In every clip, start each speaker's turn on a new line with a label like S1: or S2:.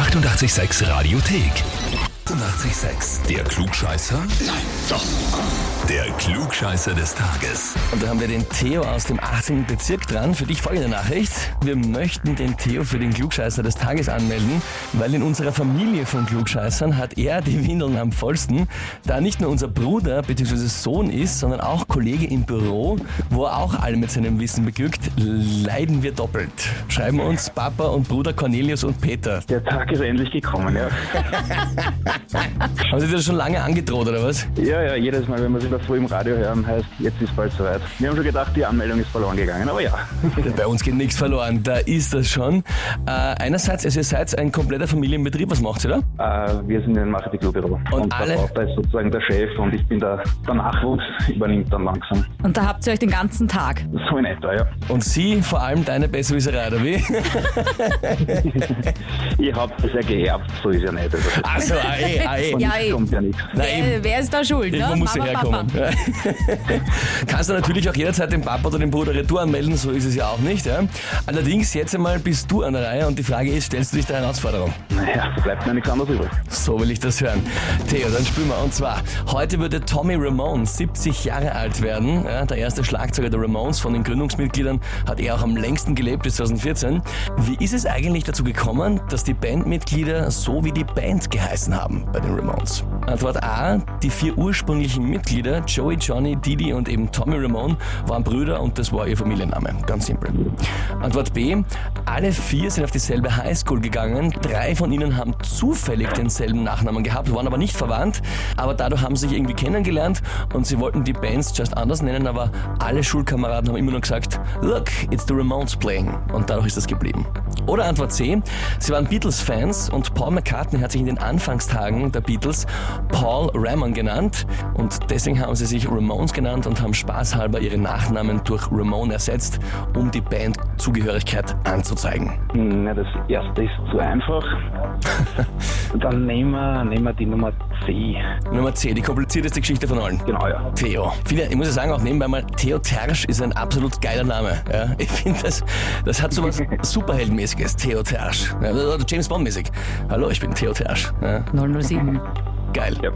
S1: 886 Radiothek. 886, der Klugscheißer? Nein, doch. Der Klugscheißer des Tages.
S2: Und da haben wir den Theo aus dem 18. Bezirk dran. Für dich folgende Nachricht. Wir möchten den Theo für den Klugscheißer des Tages anmelden, weil in unserer Familie von Klugscheißern hat er die Windeln am vollsten. Da nicht nur unser Bruder bzw. Sohn ist, sondern auch Kollege im Büro, wo er auch alle mit seinem Wissen beglückt, leiden wir doppelt. Schreiben uns Papa und Bruder Cornelius und Peter.
S3: Der Tag ist endlich gekommen, ja.
S2: Haben Sie das schon lange angedroht, oder was?
S3: Ja, ja, jedes Mal, wenn wir sie da früh im Radio hören, heißt, jetzt ist bald soweit. Wir haben schon gedacht, die Anmeldung ist verloren gegangen, aber ja.
S2: Bei uns geht nichts verloren, da ist das schon. Äh, einerseits, also ihr seid ein kompletter Familienbetrieb, was macht ihr da?
S3: Äh, wir sind ein Marketing-Büro. Und,
S2: alle-
S3: der Papa ist sozusagen der Chef und ich bin der, der Nachwuchs, übernimmt dann langsam.
S4: Und da habt ihr euch den ganzen Tag.
S3: So in etwa, ja.
S2: Und sie vor allem deine Besserwisserei, oder wie?
S3: Ich habe das ja geerbt, so ist ja nicht. Also,
S2: Also, eh, eh.
S3: von
S4: Ja, eh.
S3: kommt ja nichts.
S4: Wer, wer ist da schuld?
S2: Irgendwo
S4: ne?
S2: muss sie
S4: Mama,
S2: herkommen.
S4: Papa.
S2: Kannst du natürlich auch jederzeit den Papa oder den Bruder Retour anmelden, so ist es ja auch nicht. Ja? Allerdings, jetzt einmal bist du an der Reihe und die Frage ist, stellst du dich der Herausforderung?
S3: Naja, bleibt mir nichts anderes übrig.
S2: So will ich das hören. Theo, dann spielen wir. Und zwar, heute würde Tommy Ramone 70 Jahre alt werden. Ja, der erste Schlagzeuger der Ramones von den Gründungsmitgliedern hat er auch am längsten gelebt bis 2014. Wie ist es eigentlich dazu gekommen, dass die Bandmitglieder so wie die Band geheißen haben bei den Ramones? Antwort A, die vier ursprünglichen Mitglieder, Joey, Johnny, Didi und eben Tommy Ramone, waren Brüder und das war ihr Familienname. Ganz simpel. Antwort B, alle vier sind auf dieselbe Highschool gegangen. Drei von ihnen haben zufällig denselben Nachnamen gehabt, waren aber nicht verwandt. Aber dadurch haben sie sich irgendwie kennengelernt und sie wollten die Bands just anders nennen, aber alle Schulkameraden haben immer nur gesagt, look, it's the Ramones playing. Und dadurch ist das geblieben. Oder Antwort C, sie waren Beatles-Fans und Paul McCartney hat sich in den Anfangstagen der Beatles Paul Ramon genannt und deswegen haben sie sich Ramones genannt und haben spaßhalber ihre Nachnamen durch Ramone ersetzt, um die Bandzugehörigkeit anzuzeigen.
S3: Na, das erste ist zu einfach. Dann nehmen wir, nehmen wir die Nummer C.
S2: Nummer C, die komplizierteste Geschichte von allen.
S3: Genau, ja.
S2: Theo. Viele, ich muss ja sagen, auch nebenbei mal, Theo Tersch ist ein absolut geiler Name. Ja, ich finde, das, das hat so was Superheldenmäßiges, Theo Tersch. Ja, oder James Bond-mäßig. Hallo, ich bin Theo Tersch. Ja,
S4: 007.
S2: geil.
S3: Ja.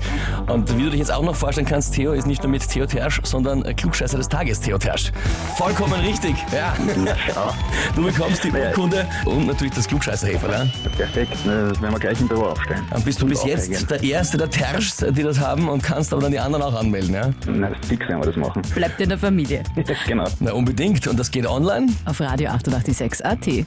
S2: Und wie du dich jetzt auch noch vorstellen kannst, Theo ist nicht nur mit Theo Tersch, sondern Klugscheißer des Tages, Theo Tersch. Vollkommen richtig. Ja.
S3: Ja,
S2: Du bekommst die. Urkunde und natürlich das Klugscheißerheferl. Ja.
S3: perfekt. Das werden wir gleich im Büro aufstellen.
S2: Dann bist du
S3: Und
S2: bis jetzt
S3: aufhängen.
S2: der Erste der Terschs, die das haben und kannst aber dann die anderen auch anmelden. Ja?
S3: Na, das ist fix, wenn wir das machen.
S4: Bleibt in der Familie.
S3: genau.
S2: Na, unbedingt. Und das geht online.
S4: Auf Radio 886 AT.